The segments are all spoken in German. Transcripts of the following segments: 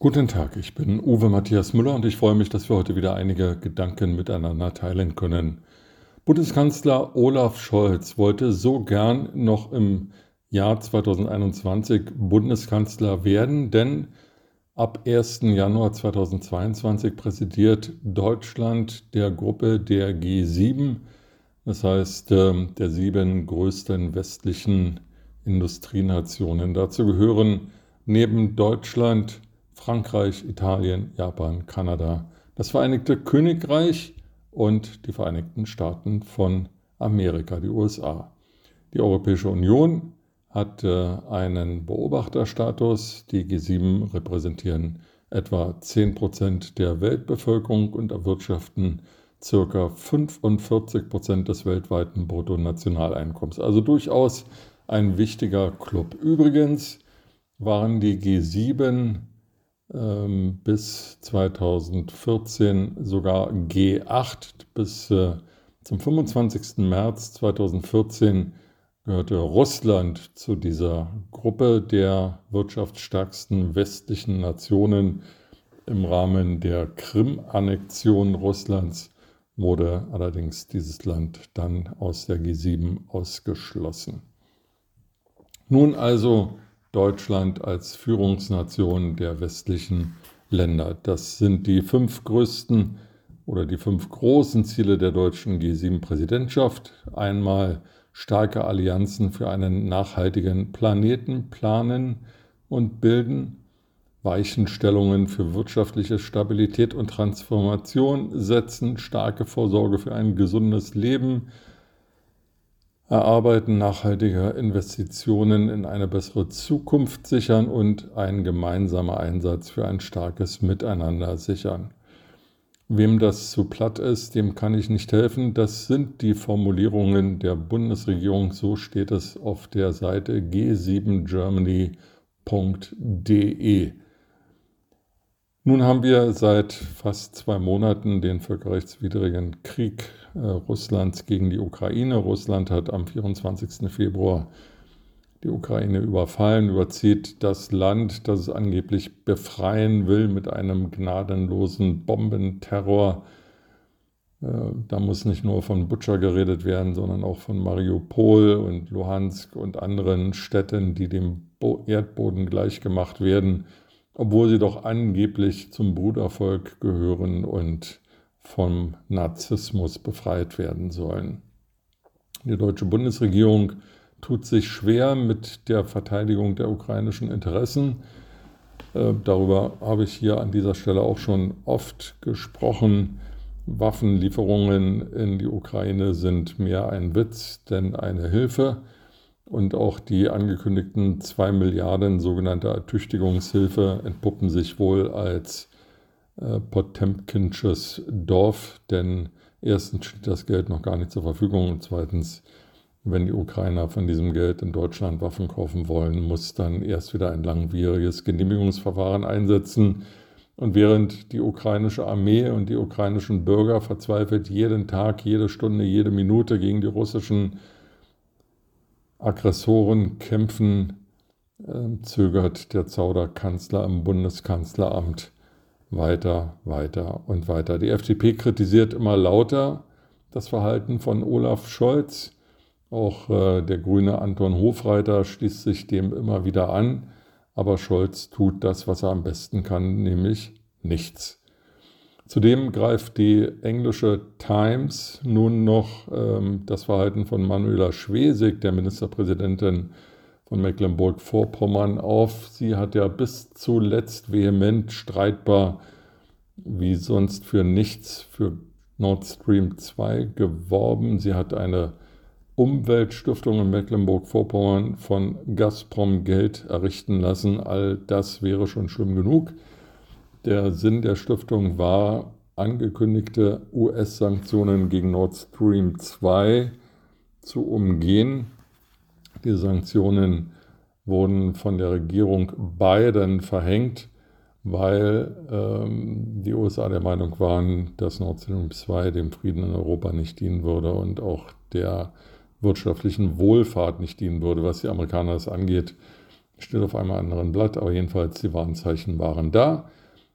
Guten Tag, ich bin Uwe Matthias Müller und ich freue mich, dass wir heute wieder einige Gedanken miteinander teilen können. Bundeskanzler Olaf Scholz wollte so gern noch im Jahr 2021 Bundeskanzler werden, denn ab 1. Januar 2022 präsidiert Deutschland der Gruppe der G7, das heißt ähm, der sieben größten westlichen Industrienationen. Dazu gehören neben Deutschland Frankreich, Italien, Japan, Kanada, das Vereinigte Königreich und die Vereinigten Staaten von Amerika, die USA. Die Europäische Union hat äh, einen Beobachterstatus. Die G7 repräsentieren etwa 10 Prozent der Weltbevölkerung und erwirtschaften circa 45 Prozent des weltweiten Bruttonationaleinkommens. Also durchaus ein wichtiger Club. Übrigens waren die G7 ähm, bis 2014 sogar G8. Bis äh, zum 25. März 2014 gehörte Russland zu dieser Gruppe der wirtschaftsstärksten westlichen Nationen. Im Rahmen der Krim-Annexion Russlands wurde allerdings dieses Land dann aus der G7 ausgeschlossen. Nun also Deutschland als Führungsnation der westlichen Länder. Das sind die fünf größten oder die fünf großen Ziele der deutschen G7-Präsidentschaft. Einmal starke Allianzen für einen nachhaltigen Planeten planen und bilden, Weichenstellungen für wirtschaftliche Stabilität und Transformation setzen, starke Vorsorge für ein gesundes Leben, Erarbeiten nachhaltiger Investitionen in eine bessere Zukunft sichern und ein gemeinsamer Einsatz für ein starkes Miteinander sichern. Wem das zu platt ist, dem kann ich nicht helfen. Das sind die Formulierungen der Bundesregierung. So steht es auf der Seite g7germany.de. Nun haben wir seit fast zwei Monaten den völkerrechtswidrigen Krieg äh, Russlands gegen die Ukraine. Russland hat am 24. Februar die Ukraine überfallen, überzieht das Land, das es angeblich befreien will, mit einem gnadenlosen Bombenterror. Äh, da muss nicht nur von Butcher geredet werden, sondern auch von Mariupol und Luhansk und anderen Städten, die dem Erdboden gleichgemacht werden obwohl sie doch angeblich zum Brudervolk gehören und vom Narzissmus befreit werden sollen. Die deutsche Bundesregierung tut sich schwer mit der Verteidigung der ukrainischen Interessen. Äh, darüber habe ich hier an dieser Stelle auch schon oft gesprochen. Waffenlieferungen in die Ukraine sind mehr ein Witz denn eine Hilfe und auch die angekündigten 2 Milliarden sogenannte Ertüchtigungshilfe entpuppen sich wohl als äh, Potemkinsches Dorf, denn erstens steht das Geld noch gar nicht zur Verfügung und zweitens, wenn die Ukrainer von diesem Geld in Deutschland Waffen kaufen wollen, muss dann erst wieder ein langwieriges Genehmigungsverfahren einsetzen. Und während die ukrainische Armee und die ukrainischen Bürger verzweifelt jeden Tag, jede Stunde, jede Minute gegen die russischen Aggressoren kämpfen, äh, zögert der Zauderkanzler im Bundeskanzleramt weiter, weiter und weiter. Die FDP kritisiert immer lauter das Verhalten von Olaf Scholz. Auch äh, der grüne Anton Hofreiter schließt sich dem immer wieder an. Aber Scholz tut das, was er am besten kann, nämlich nichts. Zudem greift die englische Times nun noch ähm, das Verhalten von Manuela Schwesig, der Ministerpräsidentin von Mecklenburg-Vorpommern, auf. Sie hat ja bis zuletzt vehement streitbar wie sonst für nichts für Nord Stream 2 geworben. Sie hat eine Umweltstiftung in Mecklenburg-Vorpommern von Gazprom Geld errichten lassen. All das wäre schon schlimm genug. Der Sinn der Stiftung war, angekündigte US-Sanktionen gegen Nord Stream 2 zu umgehen. Die Sanktionen wurden von der Regierung Biden verhängt, weil ähm, die USA der Meinung waren, dass Nord Stream 2 dem Frieden in Europa nicht dienen würde und auch der wirtschaftlichen Wohlfahrt nicht dienen würde, was die Amerikaner das angeht steht auf einem anderen Blatt, aber jedenfalls die Warnzeichen waren da.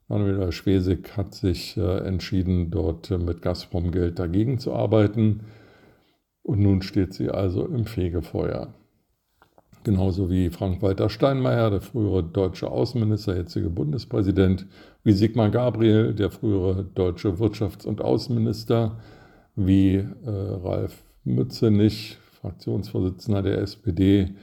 Manuela Schwesig hat sich äh, entschieden, dort äh, mit Gazprom-Geld dagegen zu arbeiten. Und nun steht sie also im Fegefeuer. Genauso wie Frank-Walter Steinmeier, der frühere deutsche Außenminister, jetzige Bundespräsident, wie Sigmar Gabriel, der frühere deutsche Wirtschafts- und Außenminister, wie äh, Ralf Mützenich, Fraktionsvorsitzender der SPD,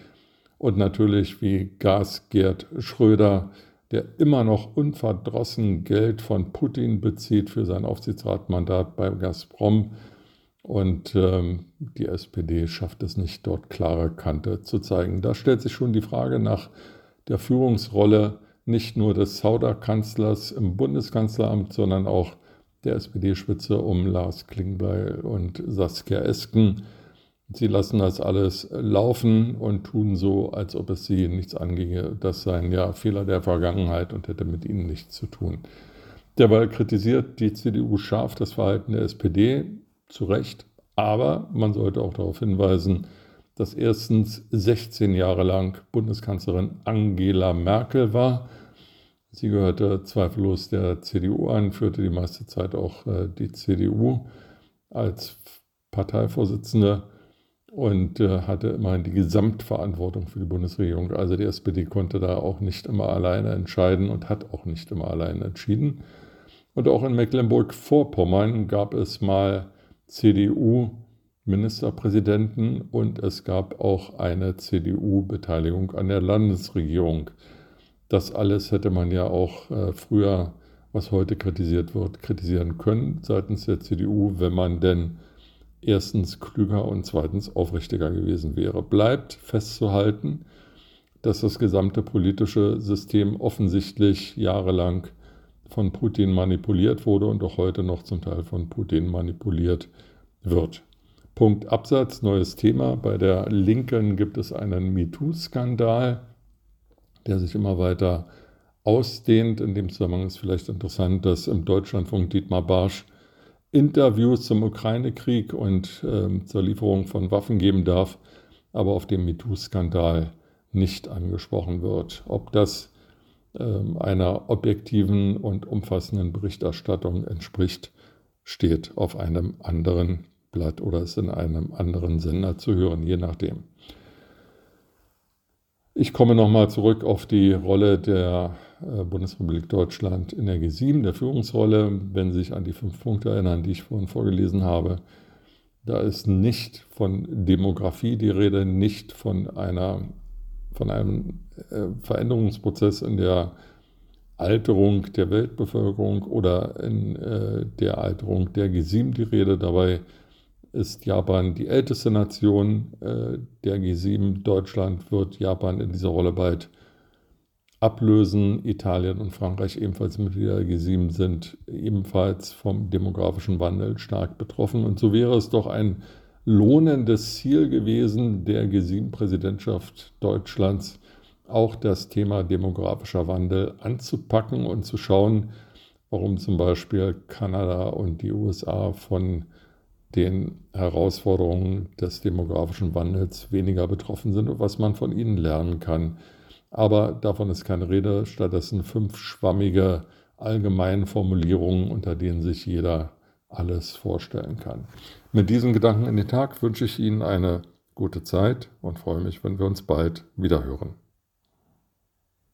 und natürlich wie Gas Gerd Schröder, der immer noch unverdrossen Geld von Putin bezieht für sein Aufsichtsratmandat bei Gazprom. Und ähm, die SPD schafft es nicht, dort klare Kante zu zeigen. Da stellt sich schon die Frage nach der Führungsrolle nicht nur des Sauder-Kanzlers im Bundeskanzleramt, sondern auch der SPD-Spitze um Lars Klingbeil und Saskia Esken Sie lassen das alles laufen und tun so, als ob es sie nichts anginge. Das seien ja Fehler der Vergangenheit und hätte mit ihnen nichts zu tun. Derweil kritisiert die CDU scharf das Verhalten der SPD, zu Recht, aber man sollte auch darauf hinweisen, dass erstens 16 Jahre lang Bundeskanzlerin Angela Merkel war. Sie gehörte zweifellos der CDU an, führte die meiste Zeit auch äh, die CDU als Parteivorsitzende und äh, hatte immerhin die Gesamtverantwortung für die Bundesregierung. Also die SPD konnte da auch nicht immer alleine entscheiden und hat auch nicht immer alleine entschieden. Und auch in Mecklenburg-Vorpommern gab es mal CDU-Ministerpräsidenten und es gab auch eine CDU-Beteiligung an der Landesregierung. Das alles hätte man ja auch äh, früher, was heute kritisiert wird, kritisieren können seitens der CDU, wenn man denn erstens klüger und zweitens aufrichtiger gewesen wäre. Bleibt festzuhalten, dass das gesamte politische System offensichtlich jahrelang von Putin manipuliert wurde und auch heute noch zum Teil von Putin manipuliert wird. Punkt Absatz, neues Thema. Bei der Linken gibt es einen MeToo-Skandal, der sich immer weiter ausdehnt. In dem Zusammenhang ist vielleicht interessant, dass im Deutschlandfunk Dietmar Barsch Interviews zum Ukraine-Krieg und äh, zur Lieferung von Waffen geben darf, aber auf dem MeToo-Skandal nicht angesprochen wird. Ob das äh, einer objektiven und umfassenden Berichterstattung entspricht, steht auf einem anderen Blatt oder ist in einem anderen Sender zu hören, je nachdem. Ich komme nochmal zurück auf die Rolle der Bundesrepublik Deutschland in der G7, der Führungsrolle. Wenn Sie sich an die fünf Punkte erinnern, die ich vorhin vorgelesen habe, da ist nicht von Demografie die Rede, nicht von, einer, von einem äh, Veränderungsprozess in der Alterung der Weltbevölkerung oder in äh, der Alterung der G7 die Rede. Dabei ist Japan die älteste Nation äh, der G7. Deutschland wird Japan in dieser Rolle bald ablösen. Italien und Frankreich ebenfalls Mitglieder der G7 sind ebenfalls vom demografischen Wandel stark betroffen. Und so wäre es doch ein lohnendes Ziel gewesen der G7-Präsidentschaft Deutschlands, auch das Thema demografischer Wandel anzupacken und zu schauen, warum zum Beispiel Kanada und die USA von den Herausforderungen des demografischen Wandels weniger betroffen sind und was man von ihnen lernen kann. Aber davon ist keine Rede, stattdessen fünf schwammige allgemeine Formulierungen, unter denen sich jeder alles vorstellen kann. Mit diesen Gedanken in den Tag wünsche ich Ihnen eine gute Zeit und freue mich, wenn wir uns bald wieder hören.